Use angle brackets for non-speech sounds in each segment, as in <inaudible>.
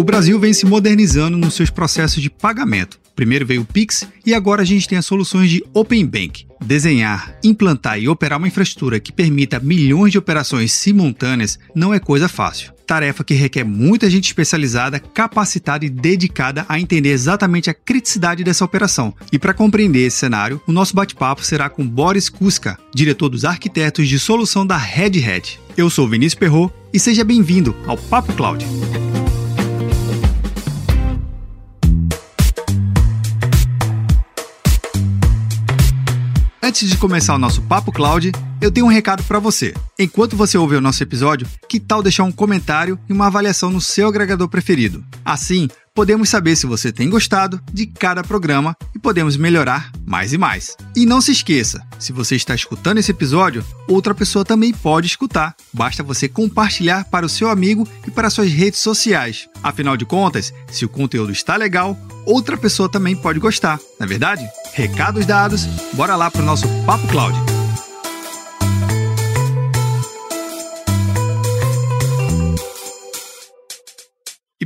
O Brasil vem se modernizando nos seus processos de pagamento. Primeiro veio o Pix e agora a gente tem as soluções de Open Bank. Desenhar, implantar e operar uma infraestrutura que permita milhões de operações simultâneas não é coisa fácil. Tarefa que requer muita gente especializada, capacitada e dedicada a entender exatamente a criticidade dessa operação. E para compreender esse cenário, o nosso bate-papo será com Boris Kuska, diretor dos arquitetos de solução da Red Hat. Eu sou Vinícius Perro e seja bem-vindo ao Papo Cloud. Antes de começar o nosso Papo Cloud, eu tenho um recado para você. Enquanto você ouve o nosso episódio, que tal deixar um comentário e uma avaliação no seu agregador preferido? Assim, podemos saber se você tem gostado de cada programa e podemos melhorar mais e mais. E não se esqueça, se você está escutando esse episódio, outra pessoa também pode escutar. Basta você compartilhar para o seu amigo e para suas redes sociais. Afinal de contas, se o conteúdo está legal, outra pessoa também pode gostar, não é verdade? Recados dados, bora lá para o nosso Papo Cloud.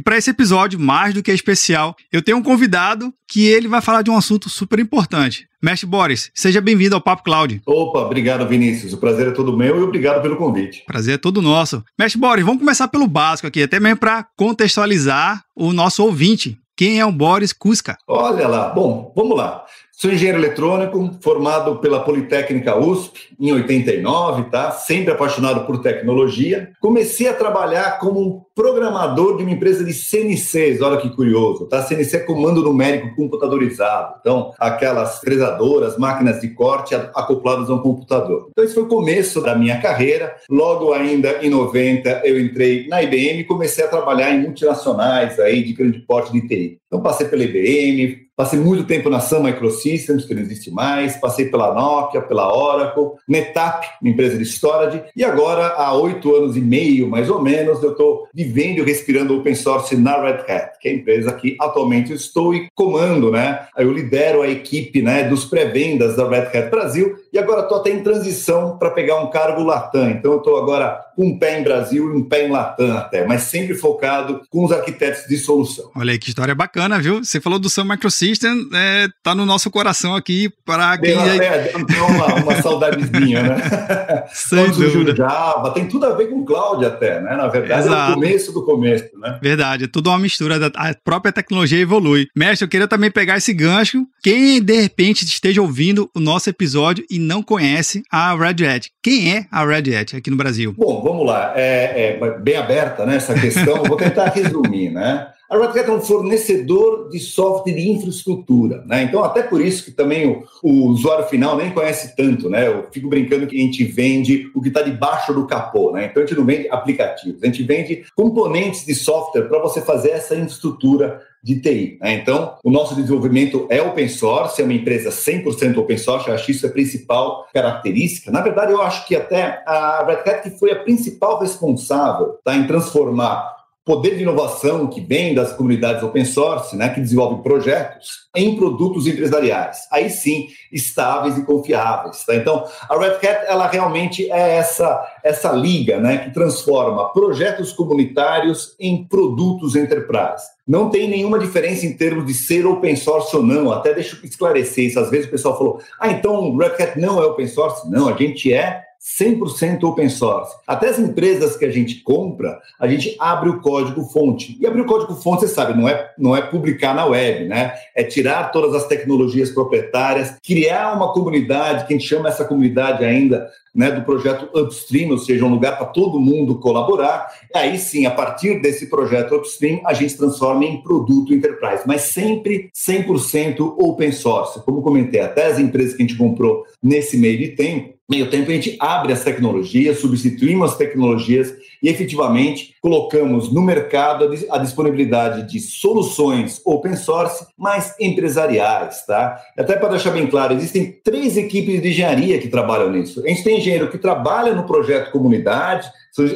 para esse episódio, mais do que especial, eu tenho um convidado que ele vai falar de um assunto super importante. Mestre Boris, seja bem-vindo ao Papo Cloud. Opa, obrigado, Vinícius. O prazer é todo meu e obrigado pelo convite. Prazer é todo nosso. Mestre Boris, vamos começar pelo básico aqui, até mesmo para contextualizar o nosso ouvinte. Quem é o Boris Cusca? Olha lá, bom, vamos lá. Sou engenheiro eletrônico, formado pela Politécnica USP em 89, tá? Sempre apaixonado por tecnologia. Comecei a trabalhar como programador de uma empresa de CNCs, olha que curioso, tá? CNC é comando numérico computadorizado. Então, aquelas fresadoras, máquinas de corte acopladas a um computador. Então, esse foi o começo da minha carreira. Logo ainda em 90, eu entrei na IBM e comecei a trabalhar em multinacionais aí de grande porte de TI. Então, passei pela IBM, Passei muito tempo na Sun Microsystems, que não existe mais, passei pela Nokia, pela Oracle, Netap, uma empresa de storage, e agora, há oito anos e meio, mais ou menos, eu estou vivendo e respirando open source na Red Hat, que é a empresa que atualmente estou e comando, né? Eu lidero a equipe né, dos pré-vendas da Red Hat Brasil, e agora estou até em transição para pegar um cargo Latam. Então, eu estou agora com um pé em Brasil e um pé em Latam até, mas sempre focado com os arquitetos de solução. Olha aí que história bacana, viu? Você falou do Sun Microsystem, é, tá no nosso coração aqui para quem... É, deu uma, uma <laughs> saudadezinha, né? Sem dúvida. Java, tem tudo a ver com cloud até, né? Na verdade, Exato. é o começo do começo, né? Verdade, é tudo uma mistura, a própria tecnologia evolui. Mestre, eu queria também pegar esse gancho. Quem, de repente, esteja ouvindo o nosso episódio e não conhece a Red Hat, quem é a Red Hat aqui no Brasil? Bom, vamos lá. É, é bem aberta né, essa questão, vou tentar <laughs> resumir. Né? A Red Hat é um fornecedor de software de infraestrutura, né? Então, até por isso que também o, o, usuário final nem conhece tanto, né? Eu fico brincando que a gente vende o que está debaixo do capô, né? Então, a gente não vende aplicativos, a gente vende componentes de software para você fazer essa infraestrutura de TI. Né? Então, o nosso desenvolvimento é open source, é uma empresa 100% open source, eu acho isso a principal característica. Na verdade, eu acho que até a Red Hat que foi a principal responsável tá, em transformar poder de inovação que vem das comunidades open source, né, que desenvolvem projetos, em produtos empresariais. Aí sim, estáveis e confiáveis. Tá? Então, a Red Hat, ela realmente é essa, essa liga né, que transforma projetos comunitários em produtos enterprise. Não tem nenhuma diferença em termos de ser open source ou não. Até deixa eu esclarecer isso. Às vezes o pessoal falou, ah, então Red Hat não é open source? Não, a gente é 100% open source. Até as empresas que a gente compra, a gente abre o código fonte. E abrir o código fonte, você sabe, não é, não é publicar na web, né? É tirar todas as tecnologias proprietárias, criar uma comunidade, que a gente chama essa comunidade ainda né, do projeto Upstream, ou seja, um lugar para todo mundo colaborar. Aí sim, a partir desse projeto Upstream, a gente transforma em produto enterprise, mas sempre 100% open source. Como comentei, até as empresas que a gente comprou nesse meio de tempo, meio tempo a gente abre as tecnologias, substituímos as tecnologias e efetivamente colocamos no mercado a disponibilidade de soluções open source, mas empresariais, tá? Até para deixar bem claro, existem três equipes de engenharia que trabalham nisso. A gente tem engenheiro que trabalha no projeto comunidade,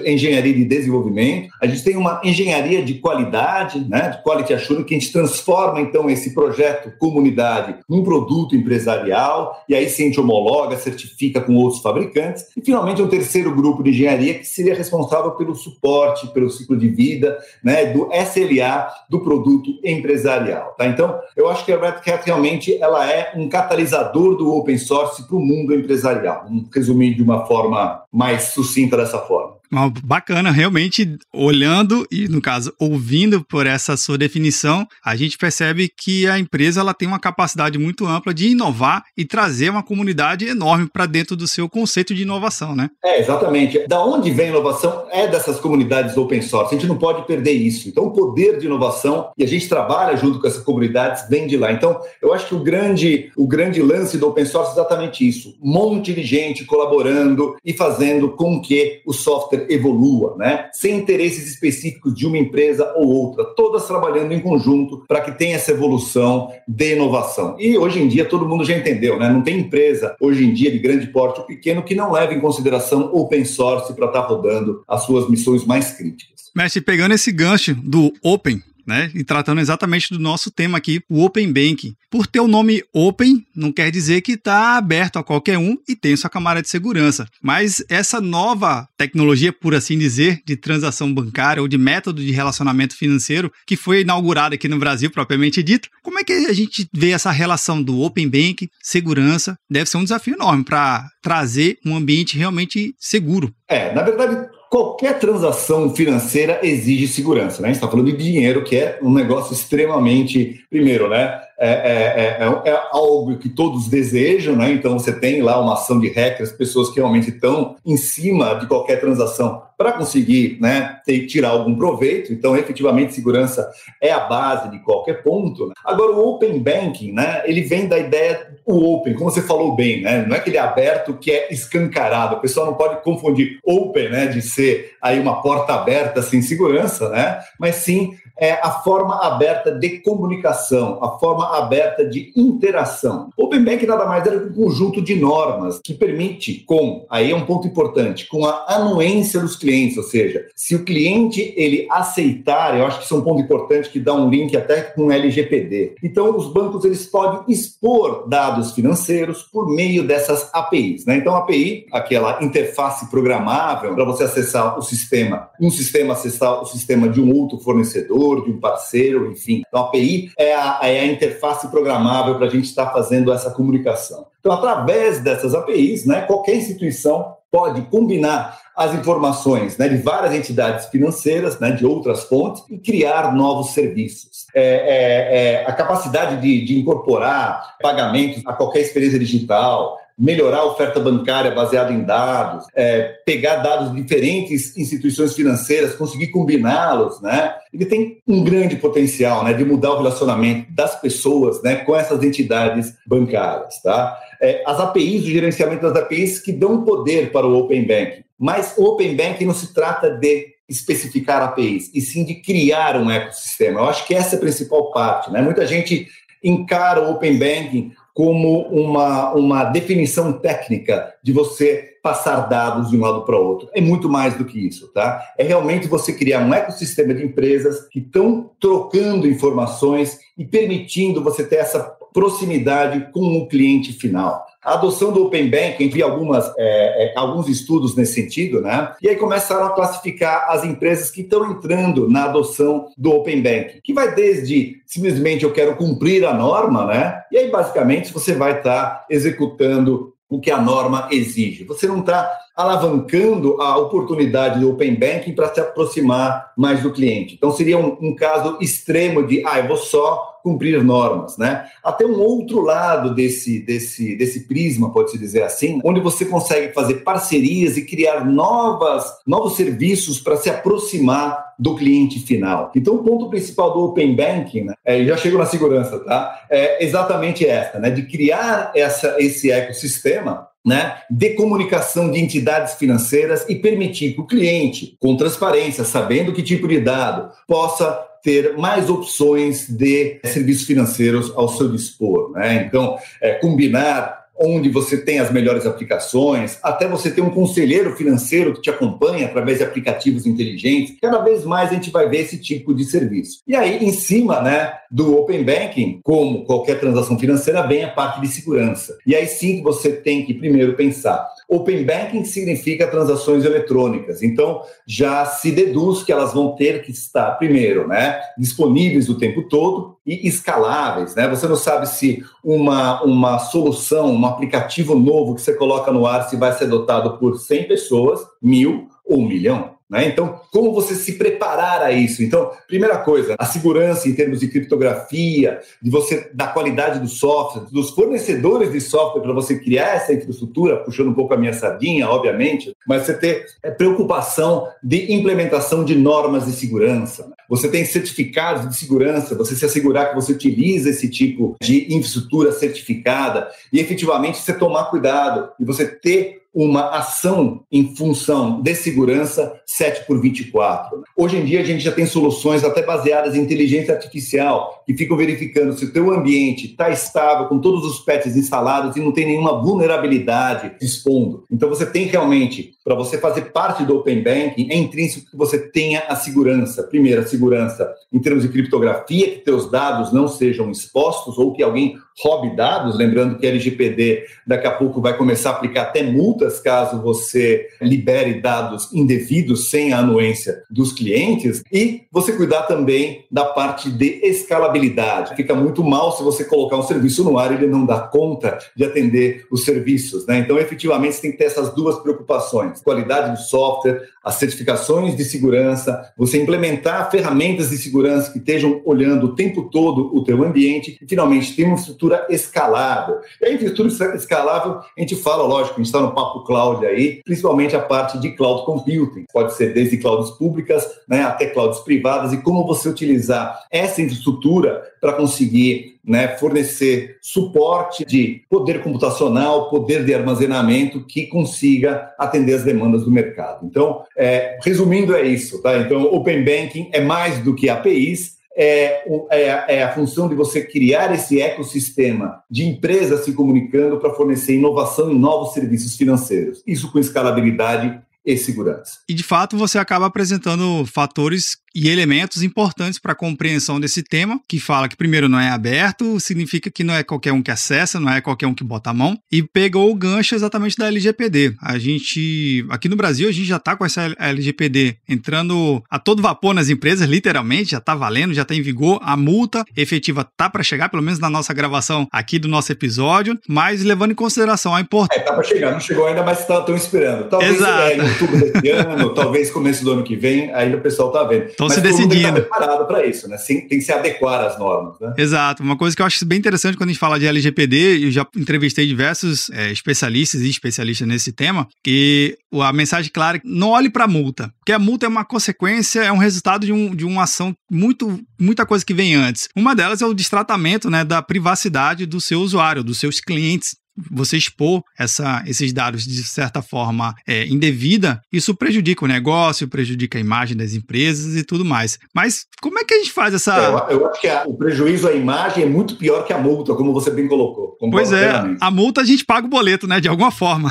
engenharia de desenvolvimento, a gente tem uma engenharia de qualidade, né, de quality assurance, que a gente transforma então esse projeto comunidade num produto empresarial, e aí sim a gente homologa, certifica com outros fabricantes, e finalmente um terceiro grupo de engenharia que seria responsável pelo suporte, pelo ciclo de vida, né, do SLA do produto empresarial. Tá? Então, eu acho que a Red Hat realmente ela é um catalisador do open source para o mundo empresarial. Resumir de uma forma mais sucinta dessa forma. Bacana, realmente olhando e no caso ouvindo por essa sua definição, a gente percebe que a empresa ela tem uma capacidade muito ampla de inovar e trazer uma comunidade enorme para dentro do seu conceito de inovação, né? É, exatamente. Da onde vem a inovação é dessas comunidades open source. A gente não pode perder isso. Então, o poder de inovação e a gente trabalha junto com essas comunidades vem de lá. Então, eu acho que o grande, o grande lance do open source é exatamente isso. Um monte de gente colaborando e fazendo com que o software software evolua, né? Sem interesses específicos de uma empresa ou outra, todas trabalhando em conjunto para que tenha essa evolução de inovação. E hoje em dia todo mundo já entendeu, né? Não tem empresa hoje em dia de grande porte ou pequeno que não leve em consideração open source para estar tá rodando as suas missões mais críticas. Mestre, pegando esse gancho do open, né? E tratando exatamente do nosso tema aqui, o Open Banking. Por ter o nome Open, não quer dizer que está aberto a qualquer um e tem sua camada de segurança. Mas essa nova tecnologia, por assim dizer, de transação bancária ou de método de relacionamento financeiro, que foi inaugurada aqui no Brasil, propriamente dito, como é que a gente vê essa relação do Open Banking, segurança? Deve ser um desafio enorme para trazer um ambiente realmente seguro. É, na verdade, qualquer transação financeira exige segurança, né? A gente está falando de dinheiro, que é um negócio extremamente, primeiro, né? É, é, é, é, algo que todos desejam, né? Então você tem lá uma ação de hackers, pessoas que realmente estão em cima de qualquer transação para conseguir né, ter, tirar algum proveito. Então, efetivamente, segurança é a base de qualquer ponto. Né? Agora, o Open Banking, né, ele vem da ideia, o Open, como você falou bem, né, não é que ele é aberto que é escancarado. O pessoal não pode confundir Open né, de ser aí uma porta aberta sem segurança, né, mas sim é a forma aberta de comunicação, a forma aberta de interação. Open Bank nada mais é que um conjunto de normas que permite, com, aí é um ponto importante, com a anuência dos clientes, ou seja, se o cliente ele aceitar, eu acho que isso é um ponto importante que dá um link até com LGPD. Então, os bancos eles podem expor dados financeiros por meio dessas APIs, né? Então, a API, aquela interface programável para você acessar o sistema, um sistema acessar o sistema de um outro fornecedor de um parceiro, enfim. Então, a API é a, é a interface programável para a gente estar tá fazendo essa comunicação. Então, através dessas APIs, né, qualquer instituição pode combinar as informações né, de várias entidades financeiras, né, de outras fontes, e criar novos serviços. É, é, é, a capacidade de, de incorporar pagamentos a qualquer experiência digital, melhorar a oferta bancária baseada em dados, é, pegar dados de diferentes instituições financeiras, conseguir combiná-los, né? Ele tem um grande potencial, né, de mudar o relacionamento das pessoas, né, com essas entidades bancárias, tá? É, as APIs, o gerenciamento das APIs que dão poder para o Open Banking, mas o Open Banking não se trata de especificar APIs, e sim de criar um ecossistema. Eu acho que essa é a principal parte, né? Muita gente encara o Open Banking como uma, uma definição técnica de você passar dados de um lado para o outro. É muito mais do que isso, tá? É realmente você criar um ecossistema de empresas que estão trocando informações e permitindo você ter essa proximidade com o cliente final. A adoção do Open Banking, vi algumas, é, é, alguns estudos nesse sentido, né? E aí começaram a classificar as empresas que estão entrando na adoção do Open Banking, que vai desde simplesmente eu quero cumprir a norma, né? E aí, basicamente, você vai estar tá executando o que a norma exige. Você não está alavancando a oportunidade do Open Banking para se aproximar mais do cliente. Então, seria um, um, caso extremo de, ah, eu vou só cumprir normas, né? Até um outro lado desse, desse, desse prisma, pode-se dizer assim, onde você consegue fazer parcerias e criar novas, novos serviços para se aproximar do cliente final. Então, o ponto principal do Open Banking, né, é, já chego na segurança, tá? É exatamente essa, né? De criar essa, esse ecossistema né, de comunicação de entidades financeiras e permitir que o cliente, com transparência, sabendo que tipo de dado, possa ter mais opções de serviços financeiros ao seu dispor. Né? Então, é, combinar onde você tem as melhores aplicações, até você ter um conselheiro financeiro que te acompanha através de aplicativos inteligentes. Cada vez mais a gente vai ver esse tipo de serviço. E aí, em cima né, do Open Banking, como qualquer transação financeira, vem a parte de segurança. E aí sim você tem que primeiro pensar Open Banking significa transações eletrônicas, então já se deduz que elas vão ter que estar, primeiro, né, disponíveis o tempo todo e escaláveis. Né? Você não sabe se uma, uma solução, um aplicativo novo que você coloca no ar, se vai ser adotado por 100 pessoas, mil ou um milhão. Né? Então, como você se preparar a isso? Então, primeira coisa, a segurança em termos de criptografia, de você da qualidade do software, dos fornecedores de software para você criar essa infraestrutura, puxando um pouco a minha sardinha, obviamente, mas você ter é, preocupação de implementação de normas de segurança. Né? Você tem certificados de segurança, você se assegurar que você utiliza esse tipo de infraestrutura certificada e efetivamente você tomar cuidado e você ter uma ação em função de segurança 7 por 24. Hoje em dia a gente já tem soluções até baseadas em inteligência artificial que ficam verificando se o teu ambiente está estável com todos os patches instalados e não tem nenhuma vulnerabilidade expondo. Então você tem realmente, para você fazer parte do Open Banking, é intrínseco que você tenha a segurança. Primeiro, a segurança em termos de criptografia, que teus dados não sejam expostos ou que alguém roube dados, lembrando que a LGPD daqui a pouco vai começar a aplicar até multas caso você libere dados indevidos sem a anuência dos clientes e você cuidar também da parte de escalabilidade. Fica muito mal se você colocar um serviço no ar e ele não dá conta de atender os serviços, né? Então, efetivamente, você tem que ter essas duas preocupações: qualidade do software, as certificações de segurança, você implementar ferramentas de segurança que estejam olhando o tempo todo o teu ambiente e finalmente ter uma estrutura escalável. E a infraestrutura escalável, a gente fala, lógico, a gente está no papo cloud aí, principalmente a parte de cloud computing. Pode ser desde clouds públicas né, até clouds privadas e como você utilizar essa infraestrutura para conseguir né, fornecer suporte de poder computacional, poder de armazenamento que consiga atender as demandas do mercado. Então, é, resumindo, é isso. Tá? Então, Open Banking é mais do que APIs, é, é, é, a função de você criar esse ecossistema de empresas se comunicando para fornecer inovação em novos serviços financeiros. Isso com escalabilidade e segurança. E de fato você acaba apresentando fatores e elementos importantes para a compreensão desse tema, que fala que primeiro não é aberto, significa que não é qualquer um que acessa, não é qualquer um que bota a mão, e pegou o gancho exatamente da LGPD. A gente, aqui no Brasil, a gente já está com essa LGPD entrando a todo vapor nas empresas, literalmente, já está valendo, já está em vigor, a multa efetiva tá para chegar, pelo menos na nossa gravação aqui do nosso episódio, mas levando em consideração a importância. É, tá para chegar, não chegou ainda, mas estão esperando. Talvez Exato. Em outubro desse ano, talvez começo do ano que vem, ainda o pessoal tá vendo. Então, se decidindo. Tem preparado para isso, né? Tem que se adequar às normas, né? Exato. Uma coisa que eu acho bem interessante quando a gente fala de LGPD, eu já entrevistei diversos é, especialistas e especialistas nesse tema, que a mensagem clara é não olhe para a multa, porque a multa é uma consequência, é um resultado de, um, de uma ação muito, muita coisa que vem antes. Uma delas é o destratamento né, da privacidade do seu usuário, dos seus clientes você expor essa, esses dados de certa forma é, indevida, isso prejudica o negócio, prejudica a imagem das empresas e tudo mais. Mas como é que a gente faz essa. É, eu, acho que a, o prejuízo à imagem é muito pior que a multa, como você bem colocou. Pois é, a multa a gente paga o boleto, né? De alguma forma.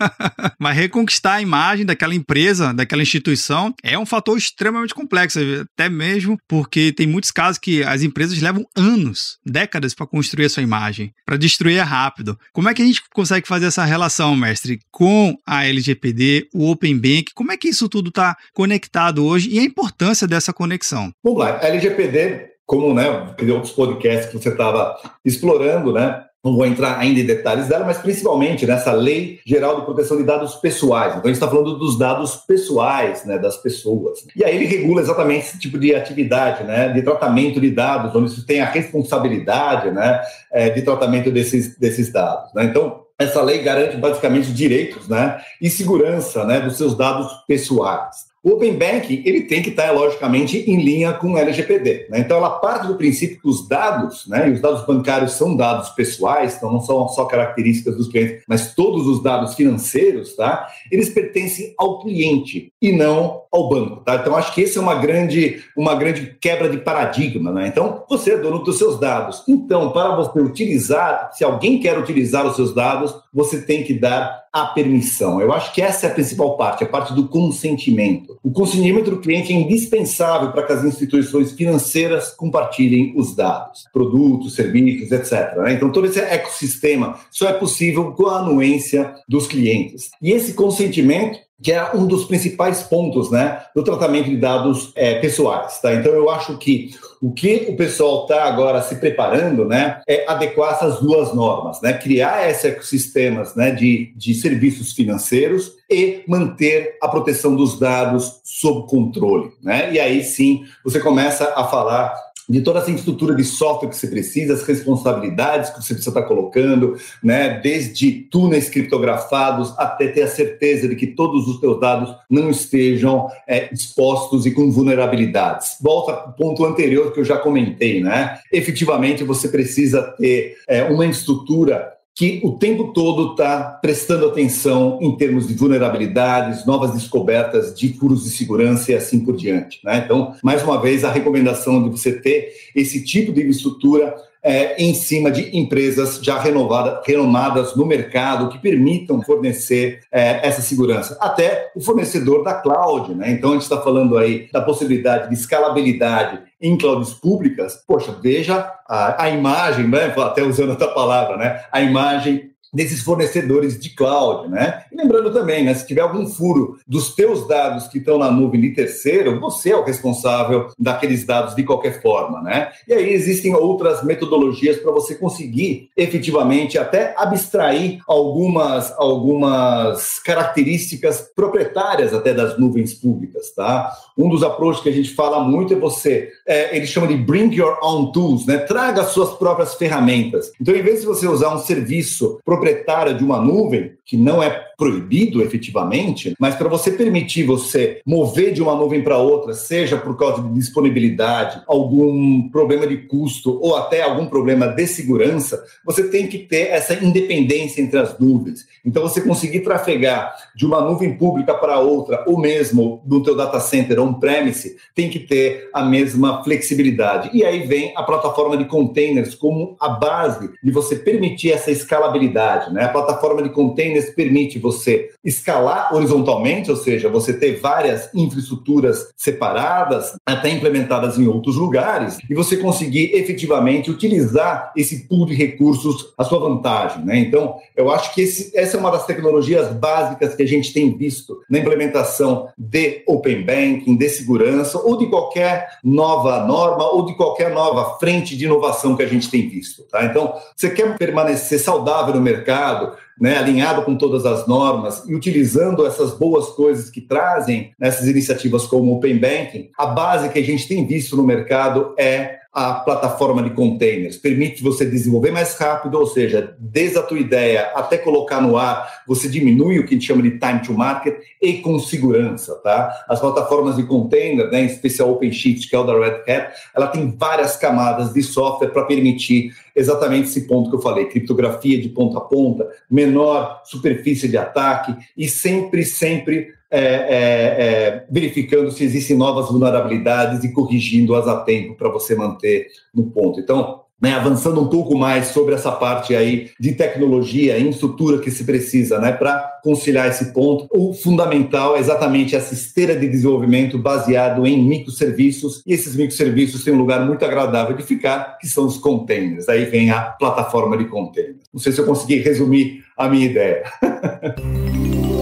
<laughs> Mas reconquistar a imagem daquela empresa, daquela instituição, é um fator extremamente complexo, até mesmo porque tem muitos casos que as empresas levam anos, décadas para construir a sua imagem, para destruir é rápido. Como é que a gente consegue fazer essa relação, mestre, com a LGPD, o Open Bank? Como é que isso tudo está conectado hoje e a importância dessa conexão? Vamos lá, a LGPD, como né, outros podcasts que você estava explorando, né? Não vou entrar ainda em detalhes dela, mas principalmente nessa Lei Geral de Proteção de Dados Pessoais. Então, a gente está falando dos dados pessoais né, das pessoas. E aí ele regula exatamente esse tipo de atividade, né, de tratamento de dados, onde você tem a responsabilidade né, é, de tratamento desses, desses dados. Né? Então, essa lei garante basicamente direitos né, e segurança né, dos seus dados pessoais. O Open Banking ele tem que estar, logicamente, em linha com o LGPD. Né? Então, ela parte do princípio que os dados, né, e os dados bancários são dados pessoais, então não são só características dos clientes, mas todos os dados financeiros, tá? eles pertencem ao cliente e não ao banco. Tá? Então, acho que essa é uma grande, uma grande quebra de paradigma. Né? Então, você é dono dos seus dados. Então, para você utilizar, se alguém quer utilizar os seus dados, você tem que dar a permissão. Eu acho que essa é a principal parte, a parte do consentimento. o consentimento do cliente é indispensável para que as instituições financeiras compartilhem os dados, produtos, serviços, etc. Né? Então, todo esse ecossistema só é possível com a anuência dos clientes. E esse consentimento que é um dos principais pontos né, do tratamento de dados é, pessoais. Tá? Então, eu acho que o que o pessoal está agora se preparando né, é adequar essas duas normas, né, criar esses ecossistemas né, de, de serviços financeiros e manter a proteção dos dados sob controle. Né? E aí sim você começa a falar de toda essa infraestrutura de software que você precisa, as responsabilidades que você precisa estar colocando, né? desde túneis criptografados até ter a certeza de que todos os seus dados não estejam é, expostos e com vulnerabilidades. Volta ao ponto anterior que eu já comentei, né? Efetivamente, você precisa ter é, uma infraestrutura que o tempo todo está prestando atenção em termos de vulnerabilidades, novas descobertas de furos de segurança e assim por diante. Né? Então, mais uma vez, a recomendação de você ter esse tipo de estrutura é, em cima de empresas já renovada, renomadas no mercado que permitam fornecer é, essa segurança. Até o fornecedor da cloud, né? Então a gente está falando aí da possibilidade de escalabilidade em clouds públicas, poxa, veja a, a imagem, né? até usando essa palavra, né? a imagem desses fornecedores de cloud, né? E lembrando também, né, se tiver algum furo dos teus dados que estão na nuvem de terceiro, você é o responsável daqueles dados de qualquer forma, né? E aí existem outras metodologias para você conseguir efetivamente até abstrair algumas algumas características proprietárias até das nuvens públicas, tá? Um dos approaches que a gente fala muito é você, é, eles chamam de bring your own tools, né? Traga suas próprias ferramentas. Então, em vez de você usar um serviço proprietária de uma nuvem, que não é proibido efetivamente, mas para você permitir você mover de uma nuvem para outra, seja por causa de disponibilidade, algum problema de custo ou até algum problema de segurança, você tem que ter essa independência entre as nuvens. Então você conseguir trafegar de uma nuvem pública para outra, ou mesmo no teu data center on-premise, tem que ter a mesma flexibilidade. E aí vem a plataforma de containers como a base de você permitir essa escalabilidade. Né? A plataforma de containers permite você escalar horizontalmente, ou seja, você ter várias infraestruturas separadas, até implementadas em outros lugares, e você conseguir efetivamente utilizar esse pool de recursos à sua vantagem. Né? Então, eu acho que esse, essa é uma das tecnologias básicas que a gente tem visto na implementação de Open Banking, de segurança, ou de qualquer nova norma, ou de qualquer nova frente de inovação que a gente tem visto. Tá? Então, você quer permanecer saudável no mercado, né, alinhado com todas as normas e utilizando essas boas coisas que trazem nessas iniciativas como o Open Banking, a base que a gente tem visto no mercado é a plataforma de containers. Permite você desenvolver mais rápido, ou seja, desde a tua ideia até colocar no ar, você diminui o que a gente chama de time to market e com segurança, tá? As plataformas de container, né, em especial OpenShift, que é o da Red Hat, ela tem várias camadas de software para permitir exatamente esse ponto que eu falei, criptografia de ponta a ponta, menor superfície de ataque e sempre, sempre é, é, é, verificando se existem novas vulnerabilidades e corrigindo-as a tempo para você manter no ponto. Então, né, avançando um pouco mais sobre essa parte aí de tecnologia e estrutura que se precisa né, para conciliar esse ponto, o fundamental é exatamente essa esteira de desenvolvimento baseado em microserviços, e esses microserviços têm um lugar muito agradável de ficar, que são os containers. Aí vem a plataforma de containers. Não sei se eu consegui resumir a minha ideia. <laughs>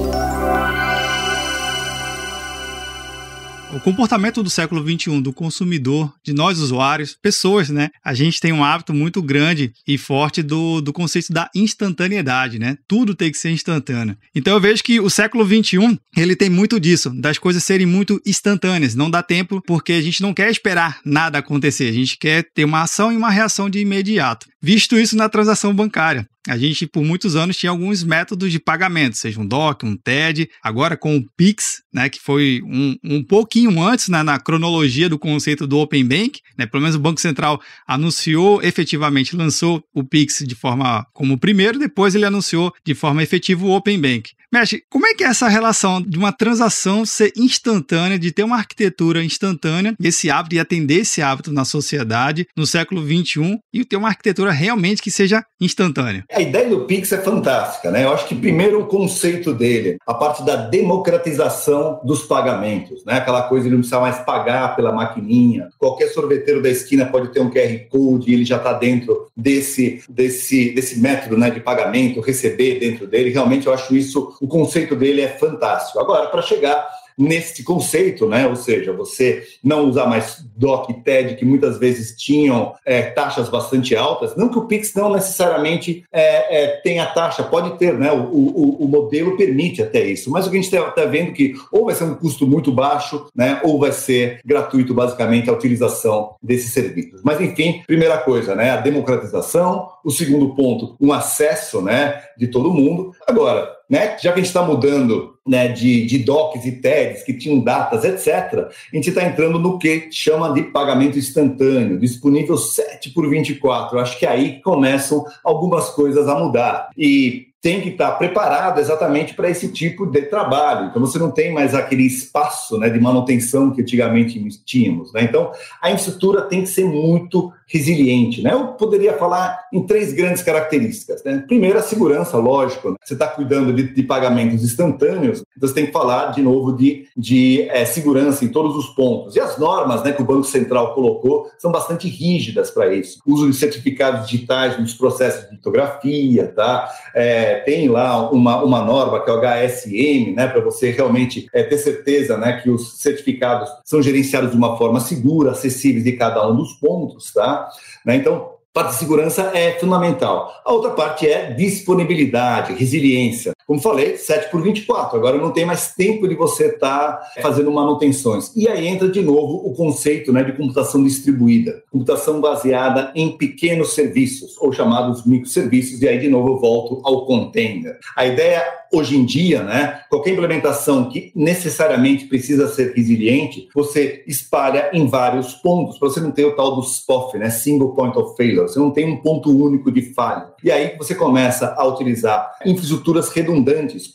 O comportamento do século XXI do consumidor, de nós usuários, pessoas, né? A gente tem um hábito muito grande e forte do, do conceito da instantaneidade, né? Tudo tem que ser instantâneo. Então eu vejo que o século XXI, ele tem muito disso, das coisas serem muito instantâneas. Não dá tempo porque a gente não quer esperar nada acontecer. A gente quer ter uma ação e uma reação de imediato. Visto isso na transação bancária a gente por muitos anos tinha alguns métodos de pagamento, seja um DOC, um TED, agora com o Pix, né, que foi um, um pouquinho antes né, na cronologia do conceito do Open Bank, né, pelo menos o Banco Central anunciou efetivamente, lançou o Pix de forma como primeiro, depois ele anunciou de forma efetiva o Open Bank. Mestre, como é que é essa relação de uma transação ser instantânea, de ter uma arquitetura instantânea, esse hábito e atender esse hábito na sociedade no século XXI e ter uma arquitetura realmente que seja instantâneo. A ideia do Pix é fantástica, né? Eu acho que primeiro o conceito dele, a parte da democratização dos pagamentos, né? Aquela coisa de não precisar mais pagar pela maquininha. Qualquer sorveteiro da esquina pode ter um QR Code, ele já está dentro desse, desse, desse método né, de pagamento, receber dentro dele. Realmente eu acho isso, o conceito dele é fantástico. Agora, para chegar nesse conceito, né? Ou seja, você não usar mais DOC e TED, que muitas vezes tinham é, taxas bastante altas. Não que o Pix não necessariamente é, é, tenha taxa, pode ter, né? O, o, o, modelo permite até isso. Mas o que a gente está tá vendo que ou vai ser um custo muito baixo, né? Ou vai ser gratuito, basicamente, a utilização desses serviços. Mas, enfim, primeira coisa, né? A democratização. O segundo ponto, um acesso, né? De todo mundo. Agora, né? Já que a gente está mudando né, de, de DOCs e TEDs que tinham datas, etc., a gente está entrando no que chama de pagamento instantâneo, disponível 7 por 24. Eu acho que aí começam algumas coisas a mudar. E tem que estar preparado exatamente para esse tipo de trabalho. Então, você não tem mais aquele espaço né, de manutenção que antigamente tínhamos. Né? Então, a infraestrutura tem que ser muito resiliente. Né? Eu poderia falar em três grandes características. Né? Primeiro, a segurança, lógico. Né? Você está cuidando de, de, pagamentos instantâneos, então você tem que falar, de novo, de, de é, segurança em todos os pontos. E as normas né, que o Banco Central colocou são bastante rígidas para isso. Uso de certificados digitais nos processos de litografia, tá? É, tem lá uma, uma norma que é o HSM, né, para você realmente é, ter certeza né, que os certificados são gerenciados de uma forma segura, acessíveis de cada um dos pontos, tá? Né, então, parte de segurança é fundamental. A outra parte é disponibilidade, resiliência. Como falei, 7 por 24. Agora não tem mais tempo de você estar tá fazendo manutenções. E aí entra de novo o conceito né, de computação distribuída. Computação baseada em pequenos serviços, ou chamados microserviços. E aí, de novo, eu volto ao container. A ideia hoje em dia, né, qualquer implementação que necessariamente precisa ser resiliente, você espalha em vários pontos, para você não ter o tal do SPOF, né, Single Point of Failure, você não tem um ponto único de falha. E aí você começa a utilizar infraestruturas redundantes,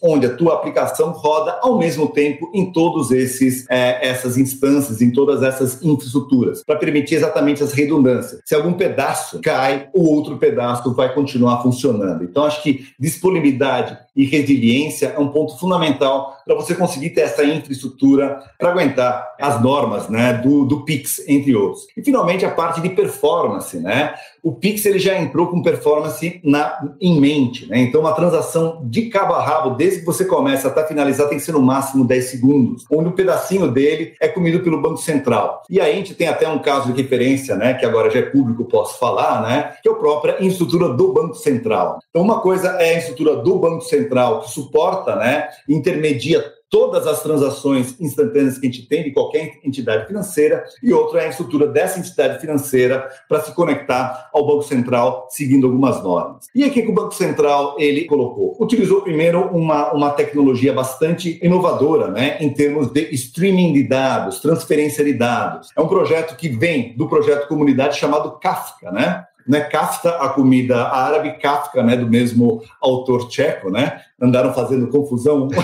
onde a tua aplicação roda ao mesmo tempo em todos esses é, essas instâncias, em todas essas infraestruturas, para permitir exatamente as redundâncias. Se algum pedaço cai, o outro pedaço vai continuar funcionando. Então acho que disponibilidade e resiliência é um ponto fundamental para você conseguir ter essa infraestrutura para aguentar as normas né, do, do PIX, entre outros. E, finalmente, a parte de performance. Né? O PIX ele já entrou com performance na, em mente. Né? Então, uma transação de cabo a rabo, desde que você começa até finalizar, tem que ser no máximo 10 segundos, onde um pedacinho dele é comido pelo Banco Central. E aí a gente tem até um caso de referência, né, que agora já é público, posso falar, né, que é a própria infraestrutura do Banco Central. Então, uma coisa é a infraestrutura do Banco Central, que suporta, né, intermedia todas as transações instantâneas que a gente tem de qualquer entidade financeira, e outra é a estrutura dessa entidade financeira para se conectar ao Banco Central seguindo algumas normas. E aqui que o Banco Central ele colocou? Utilizou primeiro uma, uma tecnologia bastante inovadora, né, em termos de streaming de dados, transferência de dados. É um projeto que vem do projeto comunidade chamado Kafka, né? né, Kafta, a comida árabe, Kafka, né, do mesmo autor tcheco, né, andaram fazendo confusão <laughs>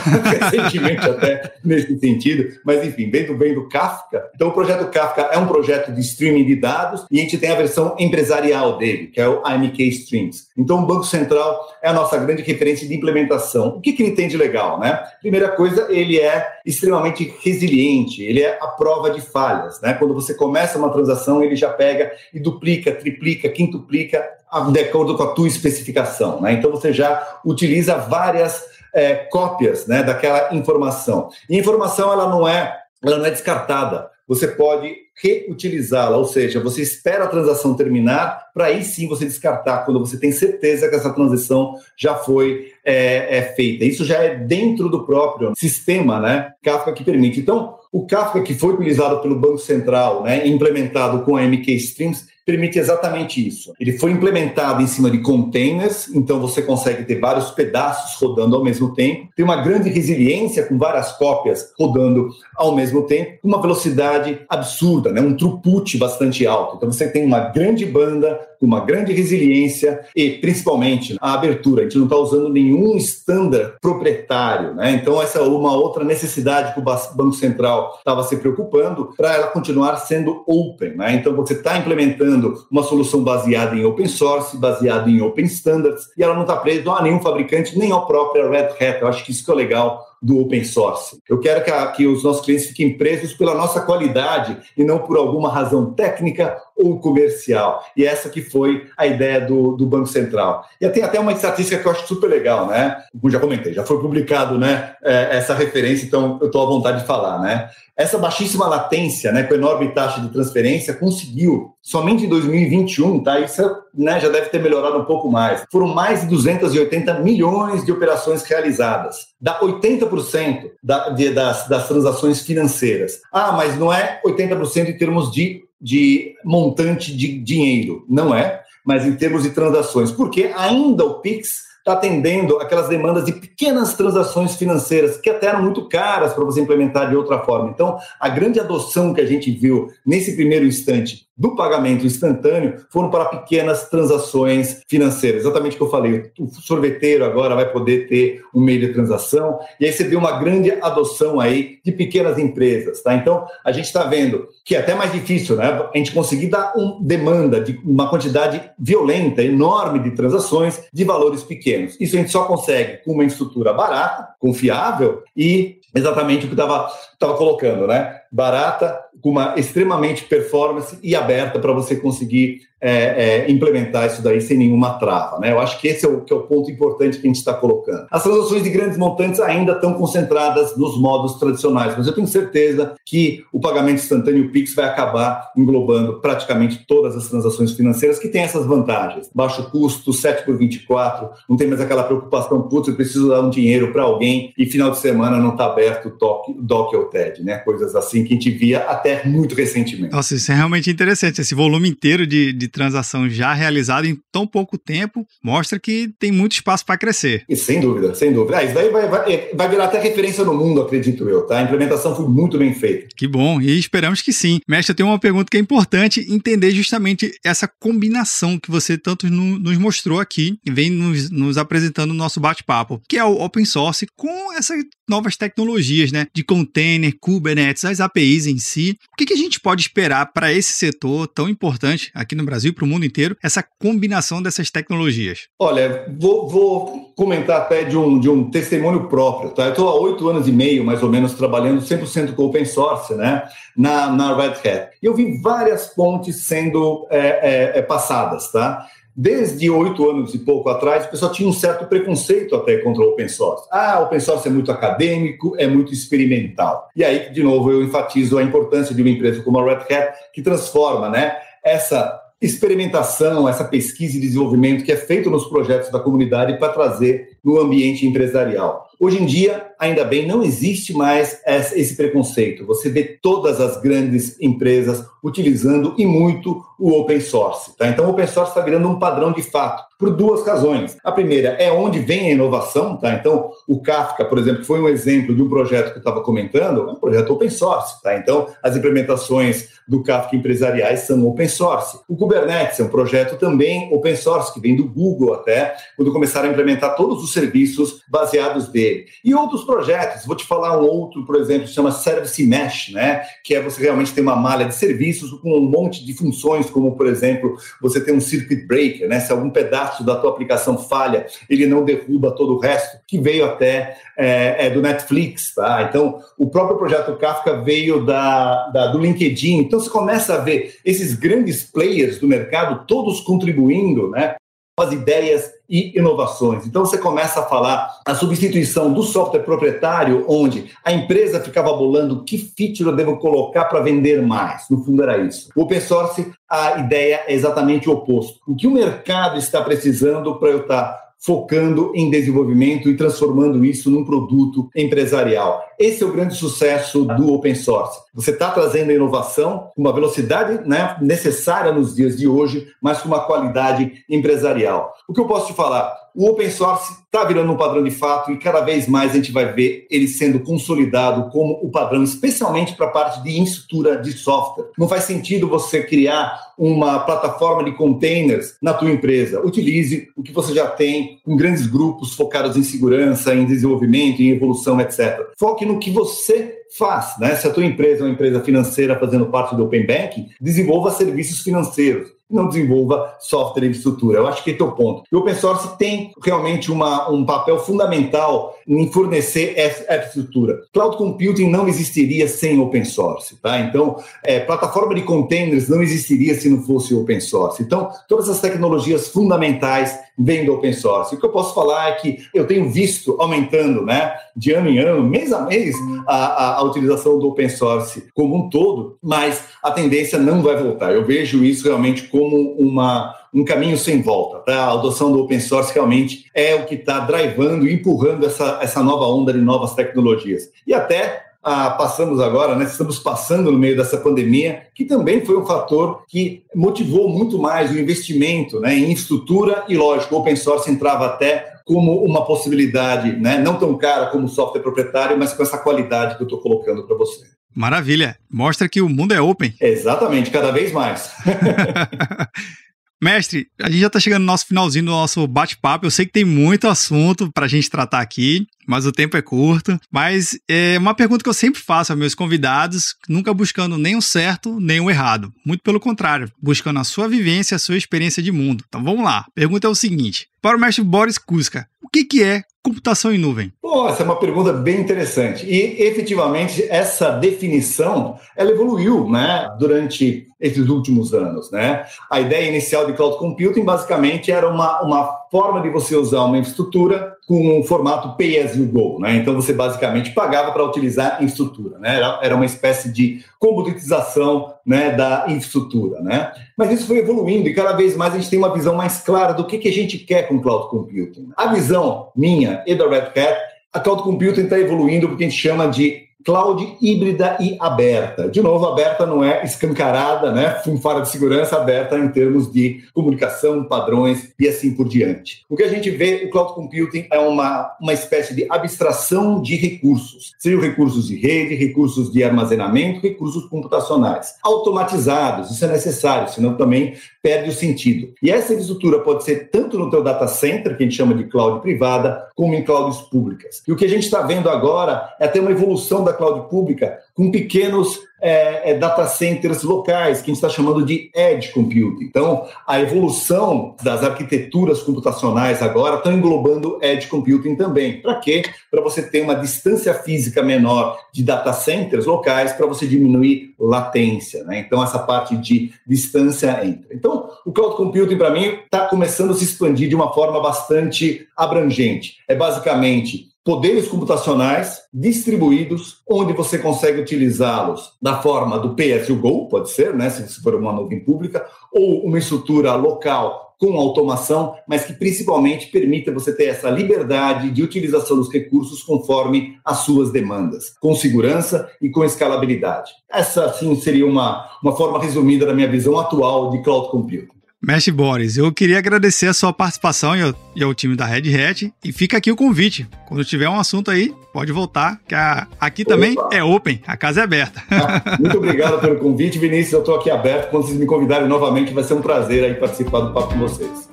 recentemente até nesse sentido, mas enfim, vem do, do Kafka. Então, o projeto Kafka é um projeto de streaming de dados e a gente tem a versão empresarial dele, que é o AMK Streams. Então, o Banco Central é a nossa grande referência de implementação. O que, que ele tem de legal, né? Primeira coisa, ele é extremamente resiliente, ele é a prova de falhas, né? Quando você começa uma transação, ele já pega e duplica, triplica, quintuplica de acordo com a tua especificação. Né? Então você já utiliza várias é, cópias né, daquela informação. E a informação ela não é, ela não é descartada. Você pode reutilizá-la, ou seja, você espera a transação terminar para aí sim você descartar quando você tem certeza que essa transação já foi é, é feita. Isso já é dentro do próprio sistema, né, Kafka que permite. Então, o Kafka que foi utilizado pelo Banco Central, né, implementado com a MK Streams, permite exatamente isso. Ele foi implementado em cima de containers, então você consegue ter vários pedaços rodando ao mesmo tempo, tem uma grande resiliência com várias cópias rodando ao mesmo tempo, uma velocidade absurda, né? um throughput bastante alto. Então você tem uma grande banda, uma grande resiliência e, principalmente, a abertura. A gente não está usando nenhum standard proprietário, né? Então, essa é uma outra necessidade que o Banco Central estava se preocupando para ela continuar sendo open, né? Então, você está implementando buscando uma solução baseada em open source, baseada em open standards, e ela não está presa a nenhum fabricante, nem ao próprio Red Hat. Eu acho que isso que é legal do open source. Eu quero que, a, que, os nossos clientes fiquem presos pela nossa qualidade e não por alguma razão técnica ou comercial. E essa que foi a ideia do, do Banco Central. E tem até uma estatística que eu acho super legal, né? Como já comentei, já foi publicado né, é, essa referência, então eu estou à vontade de falar, né? Essa baixíssima latência, né, com enorme taxa de transferência, conseguiu, somente em 2021, tá? Isso né, já deve ter melhorado um pouco mais. Foram mais de 280 milhões de operações realizadas. Dá 80% da, de, das, das transações financeiras. Ah, mas não é 80% em termos de, de montante de dinheiro. Não é, mas em termos de transações. Porque ainda o Pix está atendendo aquelas demandas de pequenas transações financeiras que até eram muito caras para você implementar de outra forma. Então, a grande adoção que a gente viu nesse primeiro instante do pagamento instantâneo foram para pequenas transações financeiras. Exatamente o que eu falei. O sorveteiro agora vai poder ter um meio de transação e aí você vê uma grande adoção aí de pequenas empresas, tá? Então a gente está vendo que é até mais difícil, né? A gente conseguir dar um, demanda de uma quantidade violenta, enorme de transações de valores pequenos. Isso a gente só consegue com uma estrutura barata, confiável e exatamente o que estava colocando, né? Barata, com uma extremamente performance e aberta para você conseguir é, é, implementar isso daí sem nenhuma trava. Né? Eu acho que esse é o, que é o ponto importante que a gente está colocando. As transações de grandes montantes ainda estão concentradas nos modos tradicionais, mas eu tenho certeza que o pagamento instantâneo Pix vai acabar englobando praticamente todas as transações financeiras que têm essas vantagens. Baixo custo, 7 por 24, não tem mais aquela preocupação, putz, eu preciso dar um dinheiro para alguém e final de semana não está aberto o DOC ou TED, né? Coisas assim que a gente via até muito recentemente. Nossa, isso é realmente interessante. Esse volume inteiro de, de transação já realizada em tão pouco tempo mostra que tem muito espaço para crescer. E sem dúvida, sem dúvida. Ah, isso daí vai, vai, vai virar até referência no mundo, acredito eu, tá? A implementação foi muito bem feita. Que bom, e esperamos que sim. Mestre, eu tenho uma pergunta que é importante entender justamente essa combinação que você tanto no, nos mostrou aqui e vem nos, nos apresentando no nosso bate-papo, que é o open source com essas novas tecnologias, né? De container, Kubernetes, as APIs em si. O que, que a gente pode esperar para esse setor tão importante aqui no Brasil? E para o mundo inteiro, essa combinação dessas tecnologias? Olha, vou, vou comentar até de um, de um testemunho próprio. Tá? Eu estou há oito anos e meio, mais ou menos, trabalhando 100% com open source né? na, na Red Hat. E eu vi várias pontes sendo é, é, é passadas. Tá? Desde oito anos e pouco atrás, o pessoal tinha um certo preconceito até contra o open source. Ah, open source é muito acadêmico, é muito experimental. E aí, de novo, eu enfatizo a importância de uma empresa como a Red Hat, que transforma né, essa experimentação, essa pesquisa e desenvolvimento que é feito nos projetos da comunidade para trazer no ambiente empresarial. Hoje em dia, ainda bem, não existe mais esse preconceito. Você vê todas as grandes empresas utilizando e muito o open source. Tá? Então, o open source está virando um padrão de fato, por duas razões. A primeira é onde vem a inovação. Tá? Então, o Kafka, por exemplo, foi um exemplo de um projeto que eu estava comentando, é um projeto open source. Tá? Então, as implementações do Kafka empresariais são open source. O Kubernetes é um projeto também open source, que vem do Google até, quando começaram a implementar todos os serviços baseados dele. E outros projetos, vou te falar um outro, por exemplo, chama Service Mesh, né? que é você realmente ter uma malha de serviços com um monte de funções, como, por exemplo, você tem um circuit breaker, né? se algum pedaço da tua aplicação falha, ele não derruba todo o resto, que veio até é, é do Netflix. Tá? Então, o próprio projeto Kafka veio da, da, do LinkedIn. Então, você começa a ver esses grandes players do mercado todos contribuindo né, as ideias e inovações. Então você começa a falar a substituição do software proprietário, onde a empresa ficava bolando que feature eu devo colocar para vender mais. No fundo era isso. O open source, a ideia é exatamente o oposto. O que o mercado está precisando para eu estar tá focando em desenvolvimento e transformando isso num produto empresarial. Esse é o grande sucesso do open source. Você está trazendo a inovação com uma velocidade né, necessária nos dias de hoje, mas com uma qualidade empresarial. O que eu posso te falar? O open source está virando um padrão de fato e cada vez mais a gente vai ver ele sendo consolidado como o padrão, especialmente para a parte de infraestrutura de software. Não faz sentido você criar uma plataforma de containers na tua empresa. Utilize o que você já tem com grandes grupos focados em segurança, em desenvolvimento, em evolução, etc. Foque no que você faz, né? Se a tua empresa é uma empresa financeira fazendo parte do Open Banking, desenvolva serviços financeiros não desenvolva software e infraestrutura. Eu acho que esse é o ponto. E o open source tem realmente uma, um papel fundamental em fornecer essa infraestrutura. Cloud computing não existiria sem open source, tá? Então, é, plataforma de containers não existiria se não fosse open source. Então, todas as tecnologias fundamentais vêm do open source. O que eu posso falar é que eu tenho visto aumentando, né, de ano em ano, mês a mês, a, a, a utilização do open source como um todo, mas a tendência não vai voltar. Eu vejo isso realmente como uma um caminho sem volta. Tá? A adoção do open source realmente é o que está drivando empurrando essa, essa nova onda de novas tecnologias. E até ah, passamos agora, né, estamos passando no meio dessa pandemia, que também foi um fator que motivou muito mais o investimento né, em infraestrutura e, lógico, o open source entrava até como uma possibilidade, né, não tão cara como software proprietário, mas com essa qualidade que eu estou colocando para você. Maravilha! Mostra que o mundo é open. Exatamente, cada vez mais. <laughs> Mestre, a gente já está chegando no nosso finalzinho do nosso bate-papo. Eu sei que tem muito assunto para a gente tratar aqui, mas o tempo é curto. Mas é uma pergunta que eu sempre faço aos meus convidados, nunca buscando nem o certo nem o errado. Muito pelo contrário, buscando a sua vivência, a sua experiência de mundo. Então vamos lá. A pergunta é o seguinte: para o mestre Boris Kuska, o que, que é computação em nuvem? Pô, essa é uma pergunta bem interessante. E efetivamente essa definição ela evoluiu, né, durante esses últimos anos, né? A ideia inicial de cloud computing basicamente era uma, uma forma de você usar uma infraestrutura com um formato pay as you go, né? Então você basicamente pagava para utilizar a infraestrutura, né? Era, era uma espécie de comoditização, né, da infraestrutura, né? Mas isso foi evoluindo e cada vez mais a gente tem uma visão mais clara do que, que a gente quer com cloud computing. A visão minha e da Red Hat, a cloud computing está evoluindo porque a gente chama de cloud híbrida e aberta. De novo, aberta não é escancarada, né? Fora de segurança, aberta em termos de comunicação, padrões e assim por diante. O que a gente vê, o cloud computing é uma, uma espécie de abstração de recursos, sejam recursos de rede, recursos de armazenamento, recursos computacionais, automatizados. Isso é necessário, senão também perde o sentido. E essa infraestrutura pode ser tanto no teu data center, que a gente chama de cloud privada, como em clouds públicas. E o que a gente está vendo agora é ter uma evolução da cloud pública com pequenos é, é, data centers locais, que a gente está chamando de edge computing. Então, a evolução das arquiteturas computacionais agora estão englobando edge computing também. Para quê? Para você ter uma distância física menor de data centers locais, para você diminuir latência. Né? Então, essa parte de distância entra. Então, o cloud computing, para mim, está começando a se expandir de uma forma bastante abrangente. É basicamente poderes computacionais distribuídos, onde você consegue utilizá-los da forma do PSU-Go, pode ser, né, se for uma nuvem pública, ou uma estrutura local com automação, mas que principalmente permita você ter essa liberdade de utilização dos recursos conforme as suas demandas, com segurança e com escalabilidade. Essa, sim, seria uma, uma forma resumida da minha visão atual de cloud computing. Mestre Boris, eu queria agradecer a sua participação e ao, e ao, time da Red Hat. E fica aqui o convite. Quando tiver um assunto aí, pode voltar, que a, aqui Opa. também é open, a casa é aberta. Ah, muito obrigado pelo convite, Vinícius. Eu estou aqui aberto. Quando vocês me convidarem novamente, vai ser um prazer aí participar do papo com vocês.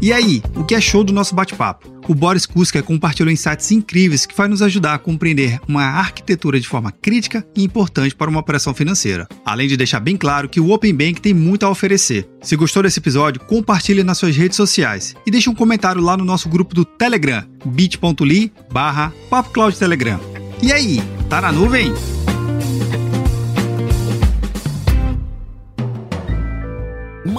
E aí, o que achou do nosso bate-papo? O Boris Kuska compartilhou insights incríveis que vai nos ajudar a compreender uma arquitetura de forma crítica e importante para uma operação financeira. Além de deixar bem claro que o Open Bank tem muito a oferecer. Se gostou desse episódio, compartilhe nas suas redes sociais e deixe um comentário lá no nosso grupo do Telegram, bit.ly barra Telegram. E aí, tá na nuvem?